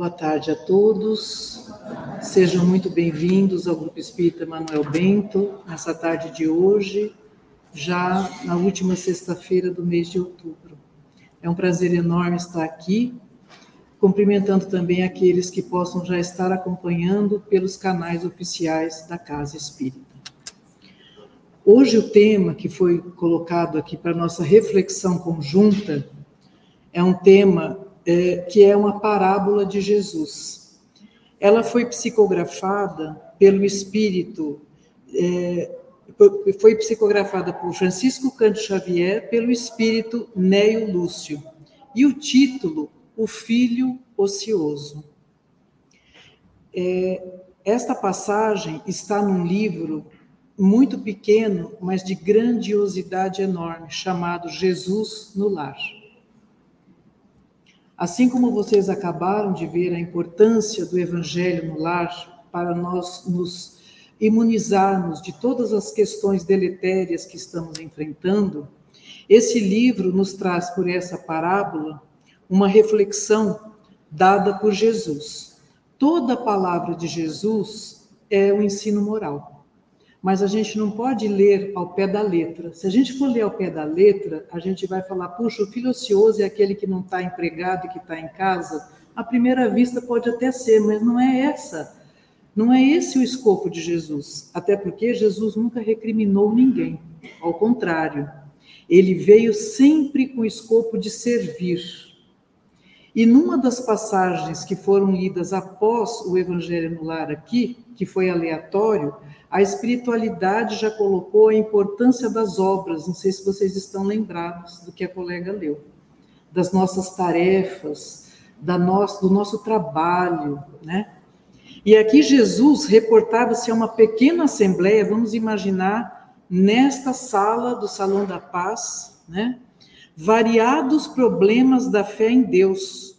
Boa tarde a todos. Sejam muito bem-vindos ao Grupo Espírita Manuel Bento, nessa tarde de hoje, já na última sexta-feira do mês de outubro. É um prazer enorme estar aqui, cumprimentando também aqueles que possam já estar acompanhando pelos canais oficiais da Casa Espírita. Hoje o tema que foi colocado aqui para nossa reflexão conjunta é um tema é, que é uma parábola de Jesus. Ela foi psicografada pelo espírito, é, foi psicografada por Francisco Canto Xavier pelo espírito Neio Lúcio. E o título, O Filho Ocioso. É, esta passagem está num livro muito pequeno, mas de grandiosidade enorme, chamado Jesus no Lar. Assim como vocês acabaram de ver a importância do Evangelho no lar para nós nos imunizarmos de todas as questões deletérias que estamos enfrentando, esse livro nos traz por essa parábola uma reflexão dada por Jesus. Toda a palavra de Jesus é o ensino moral mas a gente não pode ler ao pé da letra. Se a gente for ler ao pé da letra, a gente vai falar, puxa, o filho ocioso é aquele que não está empregado e que está em casa. À primeira vista pode até ser, mas não é essa. Não é esse o escopo de Jesus. Até porque Jesus nunca recriminou ninguém. Ao contrário, ele veio sempre com o escopo de servir. E numa das passagens que foram lidas após o Evangelho no Lar aqui, que foi aleatório, a espiritualidade já colocou a importância das obras, não sei se vocês estão lembrados do que a colega leu, das nossas tarefas, da nosso, do nosso trabalho, né? E aqui Jesus reportava-se a uma pequena assembleia, vamos imaginar, nesta sala do Salão da Paz, né? Variados problemas da fé em Deus,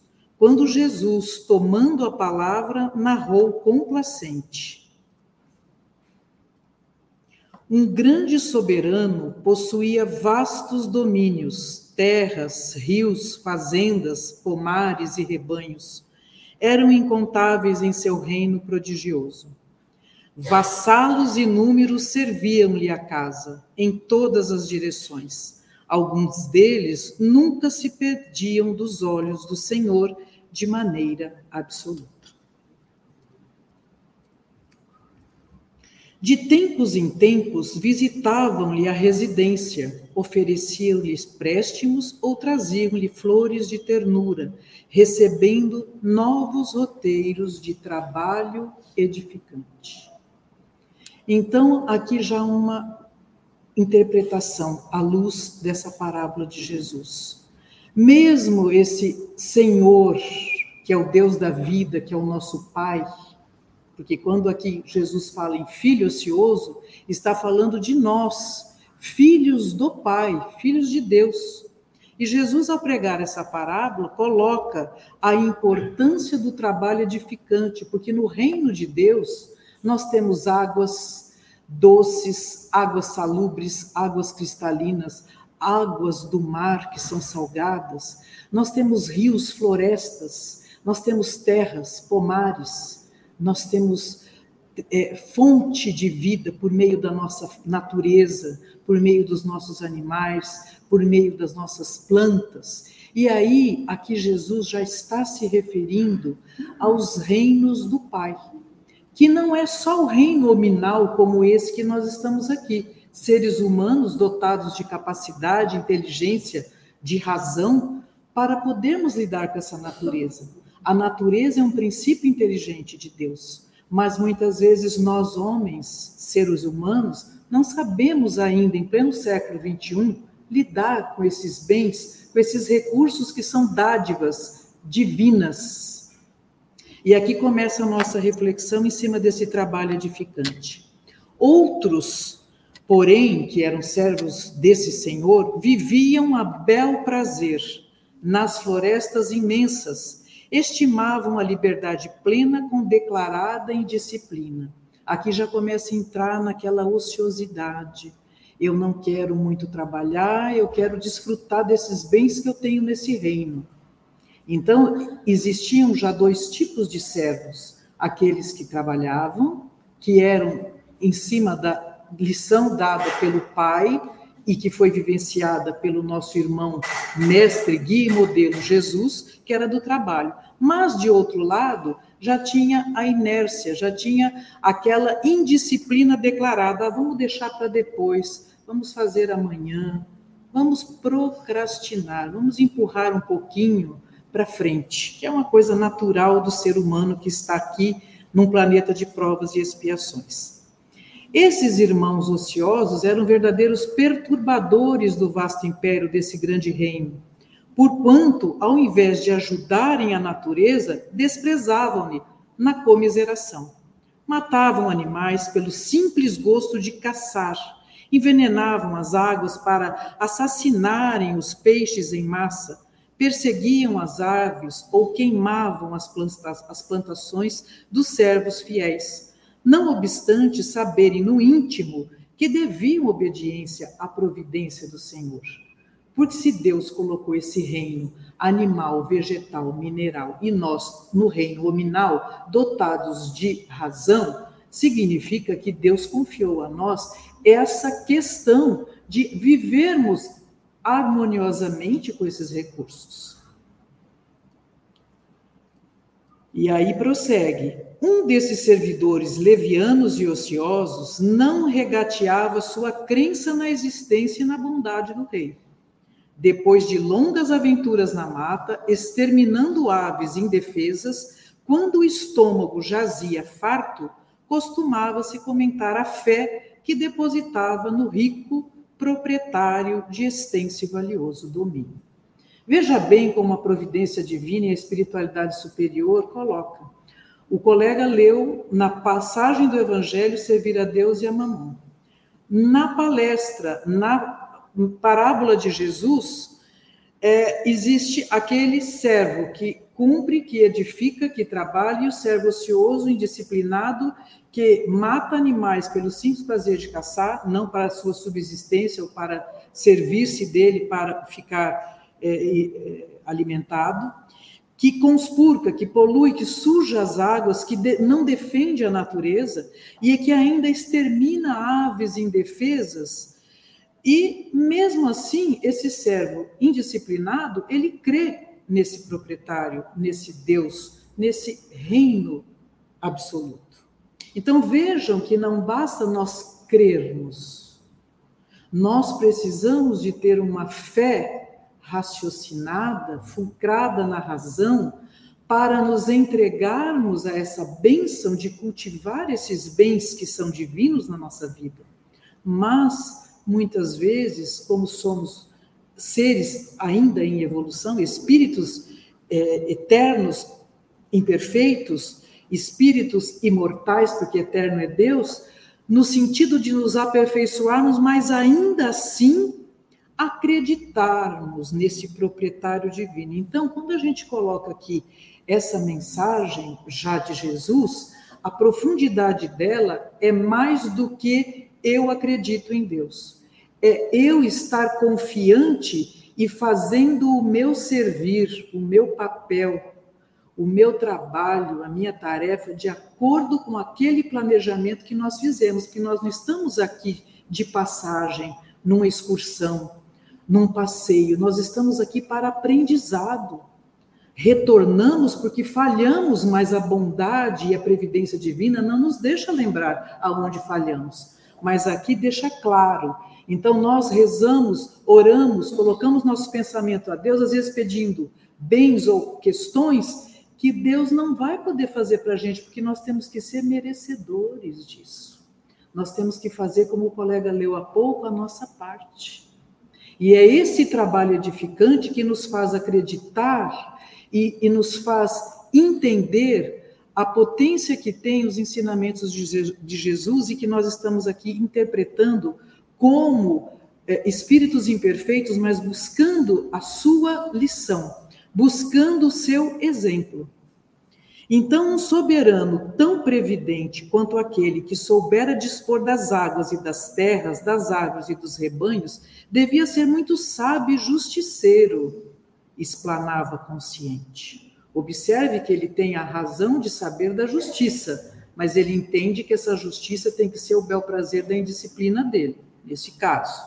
quando Jesus, tomando a palavra, narrou complacente um grande soberano possuía vastos domínios, terras, rios, fazendas, pomares e rebanhos. Eram incontáveis em seu reino prodigioso. Vassalos inúmeros serviam-lhe a casa, em todas as direções. Alguns deles nunca se perdiam dos olhos do Senhor de maneira absoluta. De tempos em tempos visitavam-lhe a residência, ofereciam-lhe préstimos ou traziam-lhe flores de ternura, recebendo novos roteiros de trabalho edificante. Então, aqui já uma interpretação à luz dessa parábola de Jesus. Mesmo esse Senhor, que é o Deus da vida, que é o nosso Pai, porque quando aqui Jesus fala em filho ocioso, está falando de nós, filhos do Pai, filhos de Deus. E Jesus, ao pregar essa parábola, coloca a importância do trabalho edificante, porque no reino de Deus nós temos águas doces, águas salubres, águas cristalinas, águas do mar que são salgadas, nós temos rios, florestas, nós temos terras, pomares nós temos é, fonte de vida por meio da nossa natureza, por meio dos nossos animais, por meio das nossas plantas. E aí, aqui Jesus já está se referindo aos reinos do Pai, que não é só o reino nominal como esse que nós estamos aqui, seres humanos dotados de capacidade, inteligência, de razão, para podermos lidar com essa natureza. A natureza é um princípio inteligente de Deus, mas muitas vezes nós, homens, seres humanos, não sabemos ainda, em pleno século XXI, lidar com esses bens, com esses recursos que são dádivas divinas. E aqui começa a nossa reflexão em cima desse trabalho edificante. Outros, porém, que eram servos desse Senhor, viviam a bel prazer nas florestas imensas estimavam a liberdade plena com declarada indisciplina. Aqui já começa a entrar naquela ociosidade. Eu não quero muito trabalhar, eu quero desfrutar desses bens que eu tenho nesse reino. Então, existiam já dois tipos de servos: aqueles que trabalhavam, que eram em cima da lição dada pelo pai e que foi vivenciada pelo nosso irmão mestre, guia e modelo Jesus, que era do trabalho. Mas, de outro lado, já tinha a inércia, já tinha aquela indisciplina declarada: ah, vamos deixar para depois, vamos fazer amanhã, vamos procrastinar, vamos empurrar um pouquinho para frente, que é uma coisa natural do ser humano que está aqui num planeta de provas e expiações. Esses irmãos ociosos eram verdadeiros perturbadores do vasto império desse grande reino, porquanto, ao invés de ajudarem a natureza, desprezavam-lhe na comiseração. Matavam animais pelo simples gosto de caçar, envenenavam as águas para assassinarem os peixes em massa, perseguiam as aves ou queimavam as, as plantações dos servos fiéis, não obstante saberem no íntimo que deviam obediência à providência do Senhor. Porque se Deus colocou esse reino animal, vegetal, mineral e nós no reino hominal, dotados de razão, significa que Deus confiou a nós essa questão de vivermos harmoniosamente com esses recursos. E aí prossegue: um desses servidores levianos e ociosos não regateava sua crença na existência e na bondade do rei. Depois de longas aventuras na mata, exterminando aves indefesas, quando o estômago jazia farto, costumava-se comentar a fé que depositava no rico proprietário de extenso e valioso domínio. Veja bem como a providência divina e a espiritualidade superior colocam. O colega leu na passagem do Evangelho servir a Deus e a mamão. Na palestra, na parábola de Jesus, é, existe aquele servo que cumpre, que edifica, que trabalha, e o servo ocioso, indisciplinado, que mata animais pelo simples prazer de caçar, não para sua subsistência ou para servir-se dele para ficar é, é, alimentado, que conspurca, que polui, que suja as águas, que de, não defende a natureza e que ainda extermina aves indefesas. E mesmo assim, esse servo indisciplinado, ele crê nesse proprietário, nesse Deus, nesse reino absoluto. Então vejam que não basta nós crermos, nós precisamos de ter uma fé raciocinada, fulcrada na razão, para nos entregarmos a essa bênção de cultivar esses bens que são divinos na nossa vida. Mas, muitas vezes, como somos seres ainda em evolução, espíritos é, eternos, imperfeitos, espíritos imortais, porque eterno é Deus, no sentido de nos aperfeiçoarmos, mas ainda assim acreditarmos nesse proprietário divino. Então, quando a gente coloca aqui essa mensagem já de Jesus, a profundidade dela é mais do que eu acredito em Deus. É eu estar confiante e fazendo o meu servir, o meu papel, o meu trabalho, a minha tarefa, de acordo com aquele planejamento que nós fizemos, que nós não estamos aqui de passagem, numa excursão, num passeio, nós estamos aqui para aprendizado. Retornamos porque falhamos, mas a bondade e a previdência divina não nos deixa lembrar aonde falhamos. Mas aqui deixa claro. Então nós rezamos, oramos, colocamos nosso pensamento a Deus, às vezes pedindo bens ou questões que Deus não vai poder fazer para a gente, porque nós temos que ser merecedores disso. Nós temos que fazer, como o colega leu há pouco, a nossa parte. E é esse trabalho edificante que nos faz acreditar e, e nos faz entender a potência que tem os ensinamentos de Jesus e que nós estamos aqui interpretando como é, espíritos imperfeitos, mas buscando a sua lição buscando o seu exemplo. Então, um soberano tão previdente quanto aquele que soubera dispor das águas e das terras, das árvores e dos rebanhos, devia ser muito sábio e justiceiro. explanava consciente. Observe que ele tem a razão de saber da justiça, mas ele entende que essa justiça tem que ser o bel prazer da indisciplina dele, nesse caso.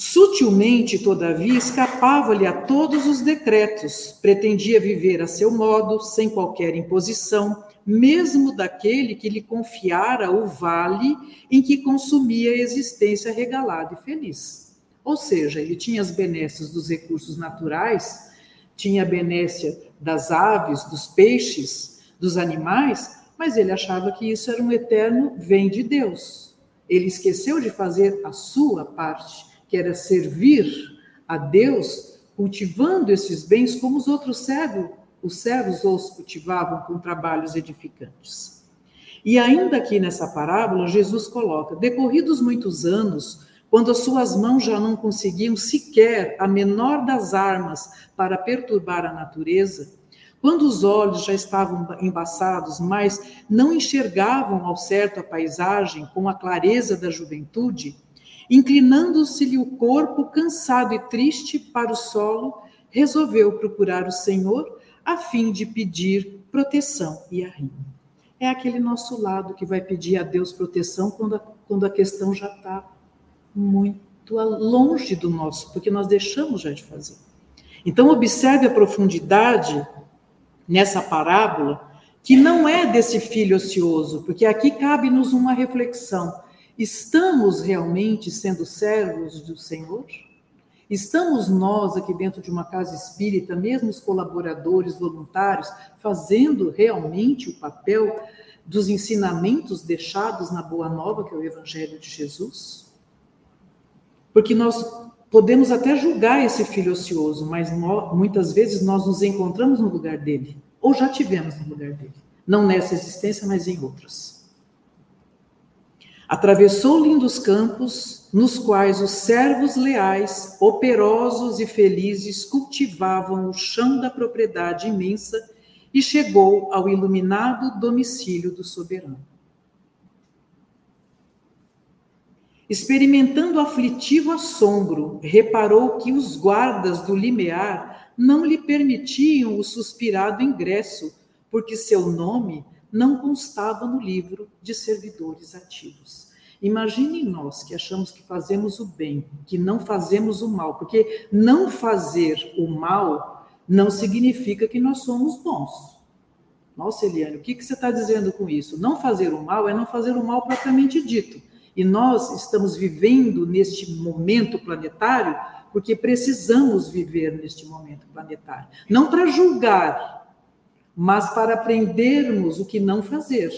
Sutilmente, todavia, escapava-lhe a todos os decretos, pretendia viver a seu modo, sem qualquer imposição, mesmo daquele que lhe confiara o vale em que consumia a existência regalada e feliz. Ou seja, ele tinha as benesses dos recursos naturais, tinha a benécia das aves, dos peixes, dos animais, mas ele achava que isso era um eterno vem de Deus. Ele esqueceu de fazer a sua parte que era servir a Deus, cultivando esses bens como os outros servos, os servos os cultivavam com trabalhos edificantes. E ainda aqui nessa parábola, Jesus coloca: decorridos muitos anos, quando as suas mãos já não conseguiam sequer a menor das armas para perturbar a natureza, quando os olhos já estavam embaçados, mas não enxergavam ao certo a paisagem com a clareza da juventude, Inclinando-se-lhe o corpo, cansado e triste, para o solo, resolveu procurar o Senhor a fim de pedir proteção e arrimo. É aquele nosso lado que vai pedir a Deus proteção quando a, quando a questão já está muito longe do nosso, porque nós deixamos já de fazer. Então, observe a profundidade nessa parábola, que não é desse filho ocioso, porque aqui cabe-nos uma reflexão. Estamos realmente sendo servos do Senhor? Estamos nós aqui dentro de uma casa espírita, mesmo os colaboradores voluntários, fazendo realmente o papel dos ensinamentos deixados na Boa Nova, que é o Evangelho de Jesus? Porque nós podemos até julgar esse filho ocioso, mas nós, muitas vezes nós nos encontramos no lugar dele, ou já tivemos no lugar dele. Não nessa existência, mas em outras. Atravessou lindos campos, nos quais os servos leais, operosos e felizes, cultivavam o chão da propriedade imensa e chegou ao iluminado domicílio do soberano. Experimentando aflitivo assombro, reparou que os guardas do limiar não lhe permitiam o suspirado ingresso, porque seu nome não constava no livro de servidores ativos. Imagine nós que achamos que fazemos o bem, que não fazemos o mal, porque não fazer o mal não significa que nós somos bons. Nossa, Eliane, o que, que você está dizendo com isso? Não fazer o mal é não fazer o mal propriamente dito. E nós estamos vivendo neste momento planetário porque precisamos viver neste momento planetário. Não para julgar, mas para aprendermos o que não fazer.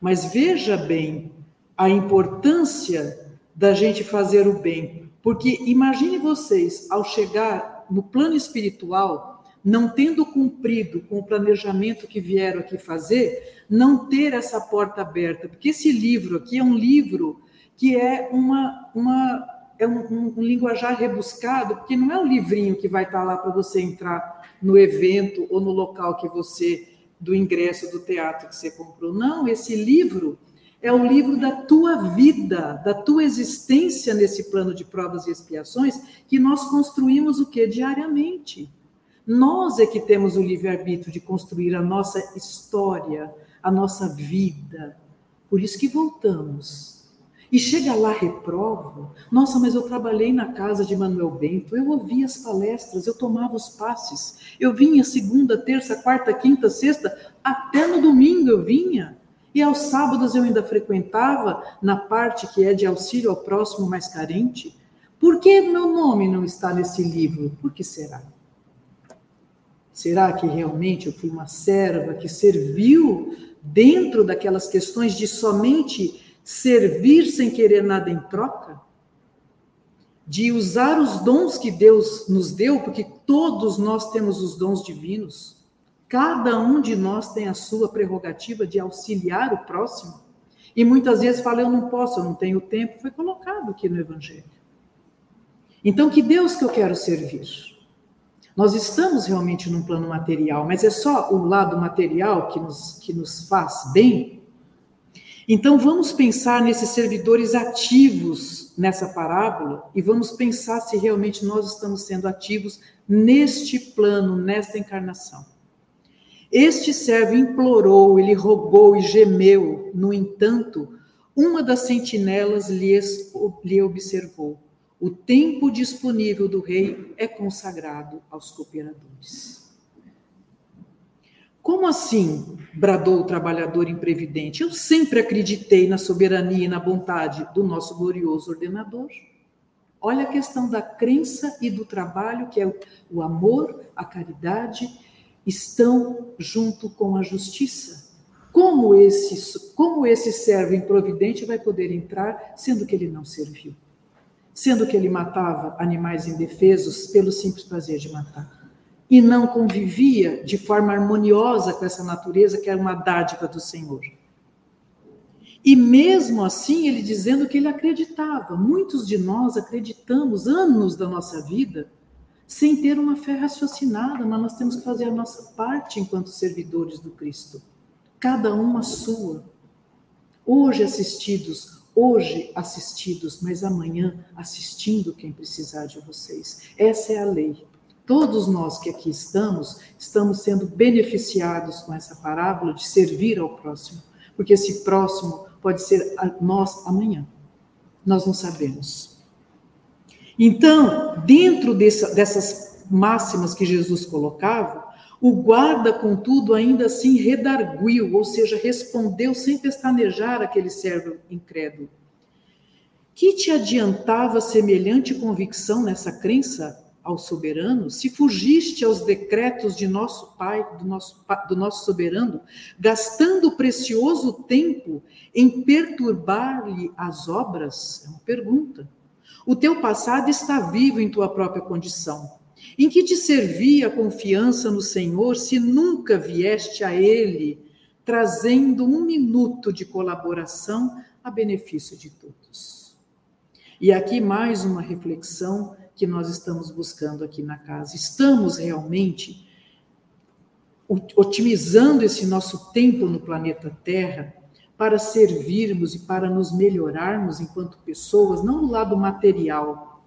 Mas veja bem a importância da gente fazer o bem, porque imagine vocês, ao chegar no plano espiritual, não tendo cumprido com o planejamento que vieram aqui fazer, não ter essa porta aberta, porque esse livro aqui é um livro que é uma, uma é um, um, um linguajar rebuscado, porque não é um livrinho que vai estar lá para você entrar no evento ou no local que você, do ingresso do teatro que você comprou. Não, esse livro é o livro da tua vida, da tua existência nesse plano de provas e expiações, que nós construímos o que diariamente. Nós é que temos o livre-arbítrio de construir a nossa história, a nossa vida. Por isso que voltamos e chega lá, reprova. Nossa, mas eu trabalhei na casa de Manuel Bento, eu ouvia as palestras, eu tomava os passes, eu vinha segunda, terça, quarta, quinta, sexta, até no domingo eu vinha. E aos sábados eu ainda frequentava na parte que é de auxílio ao próximo mais carente. Por que meu nome não está nesse livro? Por que será? Será que realmente eu fui uma serva que serviu dentro daquelas questões de somente servir sem querer nada em troca, de usar os dons que Deus nos deu, porque todos nós temos os dons divinos, cada um de nós tem a sua prerrogativa de auxiliar o próximo. E muitas vezes fala, eu não posso, eu não tenho tempo, foi colocado aqui no Evangelho. Então, que Deus que eu quero servir? Nós estamos realmente num plano material, mas é só o lado material que nos, que nos faz bem? Então vamos pensar nesses servidores ativos nessa parábola e vamos pensar se realmente nós estamos sendo ativos neste plano, nesta encarnação. Este servo implorou, ele rogou e gemeu, no entanto, uma das sentinelas lhe observou: o tempo disponível do rei é consagrado aos cooperadores. Como assim? bradou o trabalhador imprevidente. Eu sempre acreditei na soberania e na bondade do nosso glorioso ordenador. Olha a questão da crença e do trabalho, que é o amor, a caridade, estão junto com a justiça. Como esse, como esse servo improvidente vai poder entrar, sendo que ele não serviu? Sendo que ele matava animais indefesos pelo simples prazer de matar e não convivia de forma harmoniosa com essa natureza que era uma dádiva do Senhor. E mesmo assim, ele dizendo que ele acreditava. Muitos de nós acreditamos anos da nossa vida sem ter uma fé raciocinada, mas nós temos que fazer a nossa parte enquanto servidores do Cristo. Cada um a sua. Hoje assistidos, hoje assistidos, mas amanhã assistindo quem precisar de vocês. Essa é a lei. Todos nós que aqui estamos, estamos sendo beneficiados com essa parábola de servir ao próximo, porque esse próximo pode ser nós amanhã. Nós não sabemos. Então, dentro dessa, dessas máximas que Jesus colocava, o guarda, contudo, ainda assim redarguiu, ou seja, respondeu sem pestanejar aquele servo incrédulo. Que te adiantava semelhante convicção nessa crença ao soberano, se fugiste aos decretos de nosso Pai, do nosso, do nosso soberano, gastando precioso tempo em perturbar-lhe as obras? É uma pergunta. O teu passado está vivo em tua própria condição. Em que te servia a confiança no Senhor se nunca vieste a Ele trazendo um minuto de colaboração a benefício de todos? E aqui mais uma reflexão que nós estamos buscando aqui na casa. Estamos realmente otimizando esse nosso tempo no planeta Terra para servirmos e para nos melhorarmos enquanto pessoas, não no lado material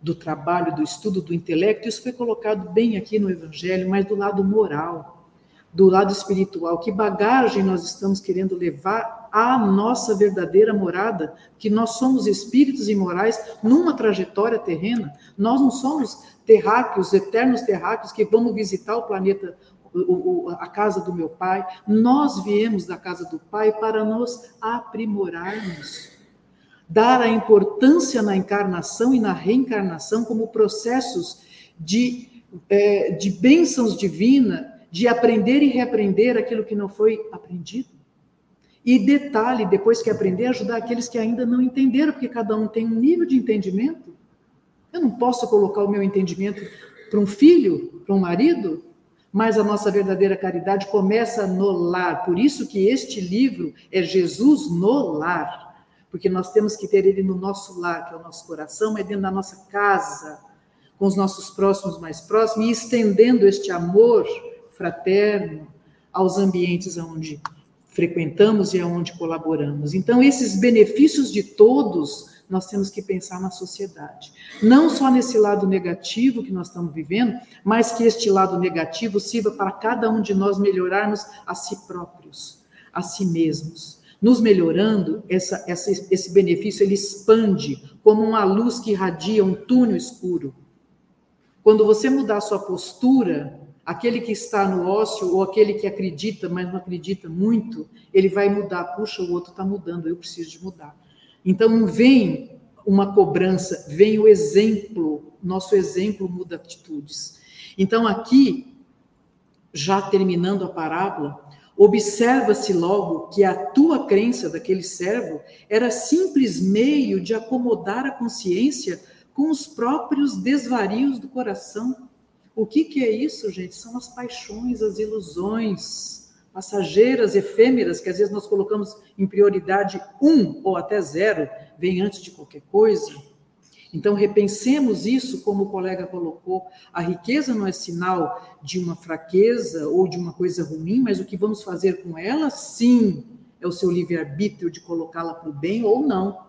do trabalho, do estudo, do intelecto, isso foi colocado bem aqui no Evangelho, mas do lado moral, do lado espiritual. Que bagagem nós estamos querendo levar a nossa verdadeira morada, que nós somos espíritos imorais numa trajetória terrena. Nós não somos terráqueos, eternos terráqueos que vamos visitar o planeta, a casa do meu pai. Nós viemos da casa do pai para nos aprimorarmos. Dar a importância na encarnação e na reencarnação como processos de, é, de bênçãos divinas, de aprender e reaprender aquilo que não foi aprendido. E detalhe, depois que aprender, ajudar aqueles que ainda não entenderam, porque cada um tem um nível de entendimento. Eu não posso colocar o meu entendimento para um filho, para um marido, mas a nossa verdadeira caridade começa no lar. Por isso que este livro é Jesus no lar, porque nós temos que ter ele no nosso lar, que é o nosso coração, mas dentro da nossa casa, com os nossos próximos mais próximos, e estendendo este amor fraterno aos ambientes onde frequentamos e aonde colaboramos. Então, esses benefícios de todos, nós temos que pensar na sociedade. Não só nesse lado negativo que nós estamos vivendo, mas que este lado negativo sirva para cada um de nós melhorarmos a si próprios, a si mesmos. Nos melhorando, essa, essa, esse benefício ele expande como uma luz que irradia um túnel escuro. Quando você mudar a sua postura, Aquele que está no ócio ou aquele que acredita, mas não acredita muito, ele vai mudar. Puxa, o outro está mudando, eu preciso de mudar. Então não vem uma cobrança, vem o exemplo. Nosso exemplo muda atitudes. Então aqui, já terminando a parábola, observa-se logo que a tua crença daquele servo era simples meio de acomodar a consciência com os próprios desvarios do coração o que, que é isso, gente? São as paixões, as ilusões passageiras, efêmeras, que às vezes nós colocamos em prioridade um ou até zero, vem antes de qualquer coisa. Então, repensemos isso, como o colega colocou: a riqueza não é sinal de uma fraqueza ou de uma coisa ruim, mas o que vamos fazer com ela, sim, é o seu livre-arbítrio de colocá-la para o bem ou não.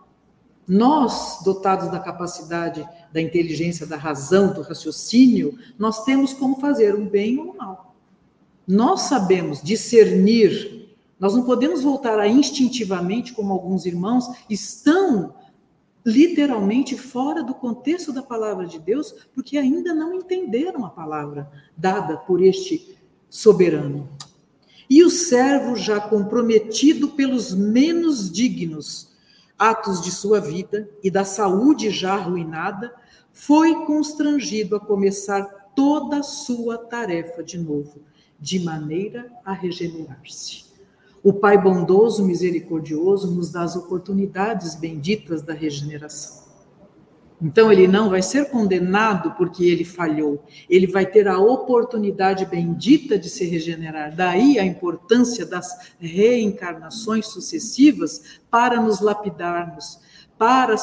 Nós, dotados da capacidade, da inteligência, da razão, do raciocínio, nós temos como fazer o bem ou o mal. Nós sabemos discernir, nós não podemos voltar a instintivamente, como alguns irmãos estão literalmente fora do contexto da palavra de Deus, porque ainda não entenderam a palavra dada por este soberano. E o servo já comprometido pelos menos dignos atos de sua vida e da saúde já arruinada, foi constrangido a começar toda a sua tarefa de novo, de maneira a regenerar-se. O Pai bondoso, misericordioso, nos dá as oportunidades benditas da regeneração. Então, ele não vai ser condenado porque ele falhou, ele vai ter a oportunidade bendita de se regenerar. Daí a importância das reencarnações sucessivas para nos lapidarmos, para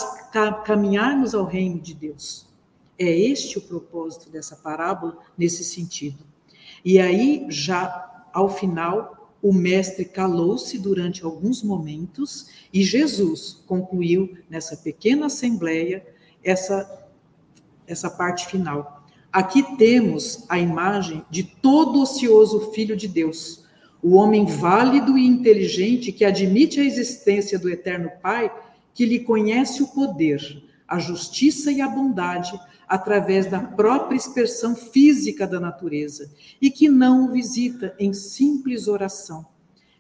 caminharmos ao reino de Deus. É este o propósito dessa parábola nesse sentido. E aí, já ao final, o mestre calou-se durante alguns momentos e Jesus concluiu nessa pequena assembleia essa, essa parte final. Aqui temos a imagem de todo ocioso filho de Deus, o homem válido e inteligente que admite a existência do eterno Pai, que lhe conhece o poder, a justiça e a bondade através da própria expressão física da natureza e que não o visita em simples oração.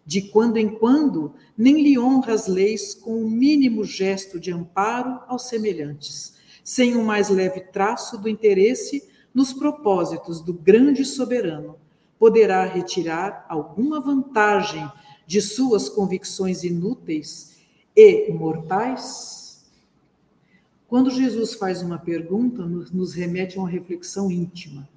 De quando em quando, nem lhe honra as leis com o mínimo gesto de amparo aos semelhantes sem o mais leve traço do interesse nos propósitos do grande soberano, poderá retirar alguma vantagem de suas convicções inúteis e mortais? Quando Jesus faz uma pergunta, nos remete a uma reflexão íntima.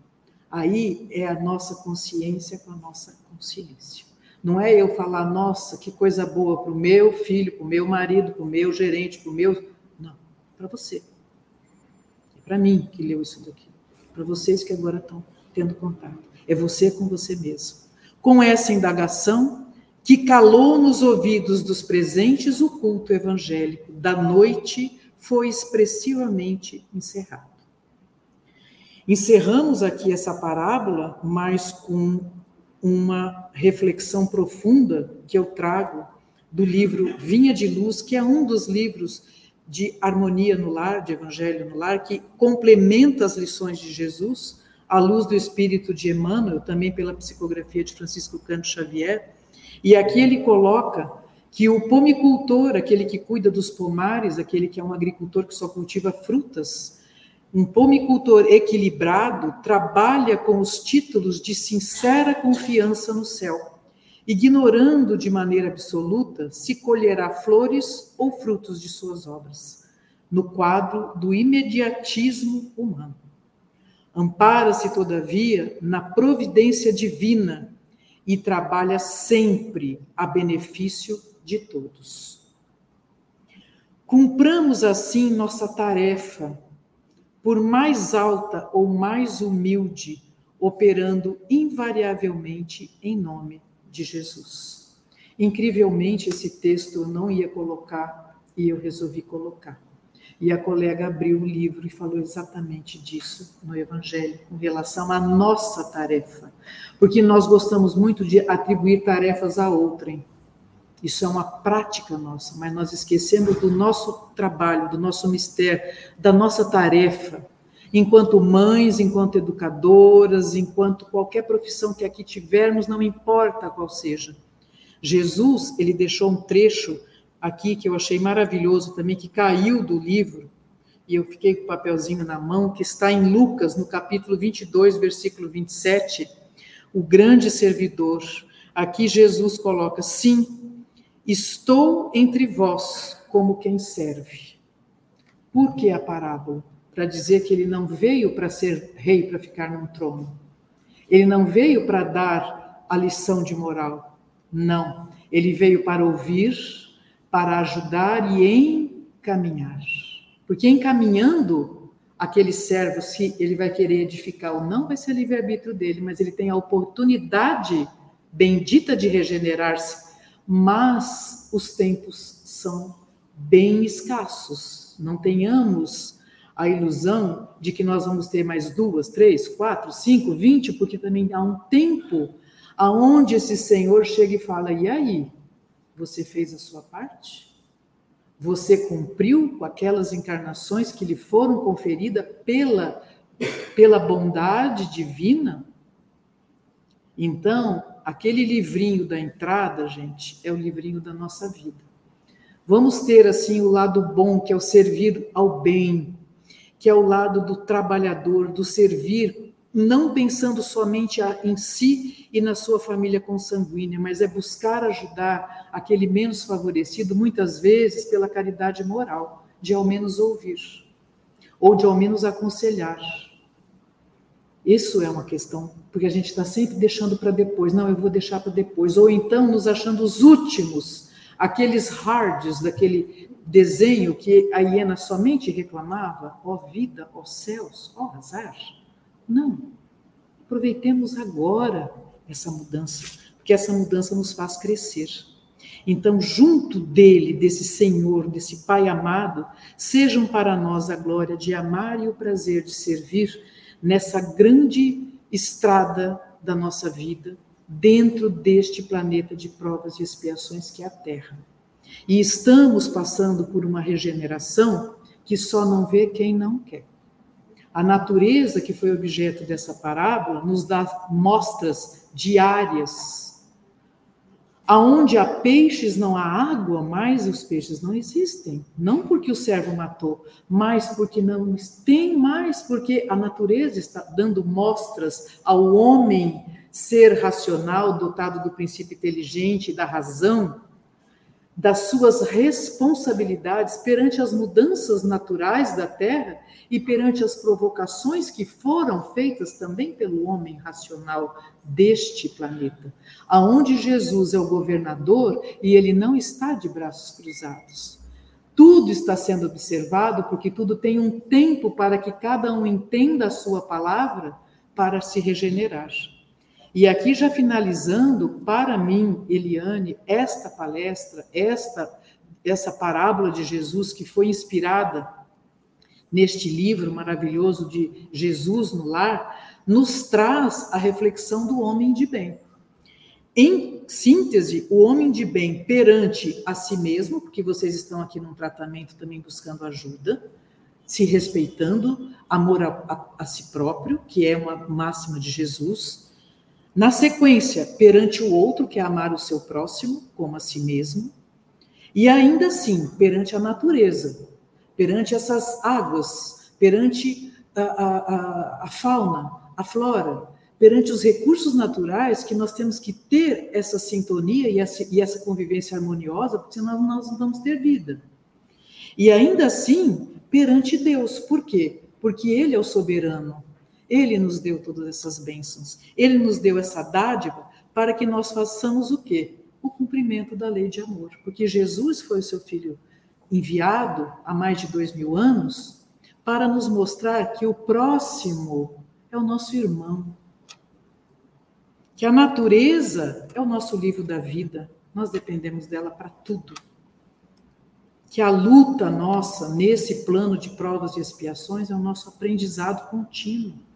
Aí é a nossa consciência com a nossa consciência. Não é eu falar, nossa, que coisa boa para o meu filho, para o meu marido, para o meu gerente, para o meu. Não, para você para mim que leu isso daqui, para vocês que agora estão tendo contato. É você com você mesmo. Com essa indagação que calou nos ouvidos dos presentes o culto evangélico da noite foi expressivamente encerrado. Encerramos aqui essa parábola, mas com uma reflexão profunda que eu trago do livro Vinha de Luz, que é um dos livros de harmonia no lar, de evangelho no lar, que complementa as lições de Jesus, à luz do espírito de Emmanuel, também pela psicografia de Francisco Canto Xavier. E aqui ele coloca que o pomicultor, aquele que cuida dos pomares, aquele que é um agricultor que só cultiva frutas, um pomicultor equilibrado trabalha com os títulos de sincera confiança no céu ignorando de maneira absoluta se colherá flores ou frutos de suas obras, no quadro do imediatismo humano. Ampara-se, todavia, na providência divina e trabalha sempre a benefício de todos. Cumpramos assim nossa tarefa, por mais alta ou mais humilde, operando invariavelmente em nome de Jesus. Incrivelmente, esse texto eu não ia colocar e eu resolvi colocar. E a colega abriu o livro e falou exatamente disso no Evangelho, com relação à nossa tarefa. Porque nós gostamos muito de atribuir tarefas a outrem. Isso é uma prática nossa, mas nós esquecemos do nosso trabalho, do nosso mistério, da nossa tarefa enquanto mães, enquanto educadoras, enquanto qualquer profissão que aqui tivermos, não importa qual seja. Jesus, ele deixou um trecho aqui que eu achei maravilhoso também, que caiu do livro, e eu fiquei com o papelzinho na mão, que está em Lucas, no capítulo 22, versículo 27, o grande servidor. Aqui Jesus coloca: Sim, estou entre vós como quem serve. Por que a parábola? para dizer que ele não veio para ser rei, para ficar num trono. Ele não veio para dar a lição de moral. Não. Ele veio para ouvir, para ajudar e encaminhar. Porque encaminhando aquele servo, se ele vai querer edificar ou não, vai ser livre-arbítrio dele, mas ele tem a oportunidade bendita de regenerar-se mas os tempos são bem escassos. Não tenhamos a ilusão de que nós vamos ter mais duas, três, quatro, cinco, vinte, porque também há um tempo aonde esse Senhor chega e fala: e aí? Você fez a sua parte? Você cumpriu com aquelas encarnações que lhe foram conferidas pela, pela bondade divina? Então, aquele livrinho da entrada, gente, é o livrinho da nossa vida. Vamos ter, assim, o lado bom, que é o servir ao bem, que é o lado do trabalhador, do servir, não pensando somente em si e na sua família consanguínea, mas é buscar ajudar aquele menos favorecido, muitas vezes pela caridade moral, de ao menos ouvir, ou de ao menos aconselhar isso é uma questão, porque a gente está sempre deixando para depois. Não, eu vou deixar para depois. Ou então nos achando os últimos, aqueles hards daquele desenho que a hiena somente reclamava: ó oh, vida, ó oh, céus, ó oh, azar. Não. Aproveitemos agora essa mudança, porque essa mudança nos faz crescer. Então, junto dele, desse Senhor, desse Pai amado, sejam para nós a glória de amar e o prazer de servir nessa grande estrada da nossa vida, dentro deste planeta de provas e expiações que é a Terra. E estamos passando por uma regeneração que só não vê quem não quer. A natureza que foi objeto dessa parábola nos dá mostras diárias Aonde há peixes não há água, mas os peixes não existem. Não porque o servo matou, mas porque não tem mais, porque a natureza está dando mostras ao homem ser racional, dotado do princípio inteligente, da razão, das suas responsabilidades perante as mudanças naturais da terra e perante as provocações que foram feitas também pelo homem racional deste planeta, aonde Jesus é o governador e ele não está de braços cruzados. Tudo está sendo observado porque tudo tem um tempo para que cada um entenda a sua palavra para se regenerar. E aqui já finalizando, para mim, Eliane, esta palestra, esta essa parábola de Jesus que foi inspirada neste livro maravilhoso de Jesus no lar, nos traz a reflexão do homem de bem. Em síntese, o homem de bem perante a si mesmo, porque vocês estão aqui num tratamento também buscando ajuda, se respeitando, amor a, a, a si próprio, que é uma máxima de Jesus, na sequência, perante o outro, que é amar o seu próximo como a si mesmo. E ainda assim, perante a natureza, perante essas águas, perante a, a, a fauna, a flora, perante os recursos naturais, que nós temos que ter essa sintonia e essa, e essa convivência harmoniosa, porque senão nós não vamos ter vida. E ainda assim, perante Deus. Por quê? Porque Ele é o soberano, ele nos deu todas essas bênçãos. Ele nos deu essa dádiva para que nós façamos o quê? O cumprimento da lei de amor. Porque Jesus foi o seu filho enviado há mais de dois mil anos para nos mostrar que o próximo é o nosso irmão. Que a natureza é o nosso livro da vida. Nós dependemos dela para tudo. Que a luta nossa nesse plano de provas e expiações é o nosso aprendizado contínuo.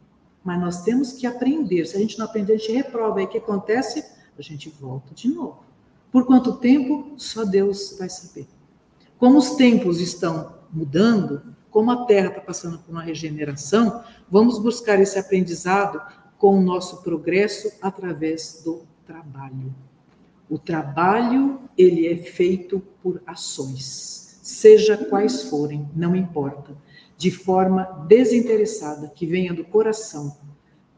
Mas nós temos que aprender. Se a gente não aprender, a gente reprova. Aí o que acontece? A gente volta de novo. Por quanto tempo? Só Deus vai saber. Como os tempos estão mudando, como a Terra está passando por uma regeneração, vamos buscar esse aprendizado com o nosso progresso através do trabalho. O trabalho, ele é feito por ações, seja quais forem, não importa de forma desinteressada, que venha do coração.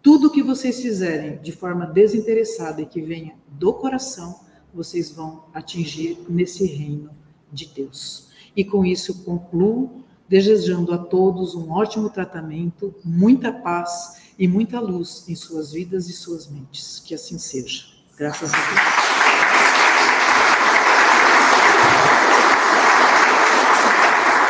Tudo que vocês fizerem de forma desinteressada e que venha do coração, vocês vão atingir nesse reino de Deus. E com isso concluo, desejando a todos um ótimo tratamento, muita paz e muita luz em suas vidas e suas mentes. Que assim seja. Graças a Deus.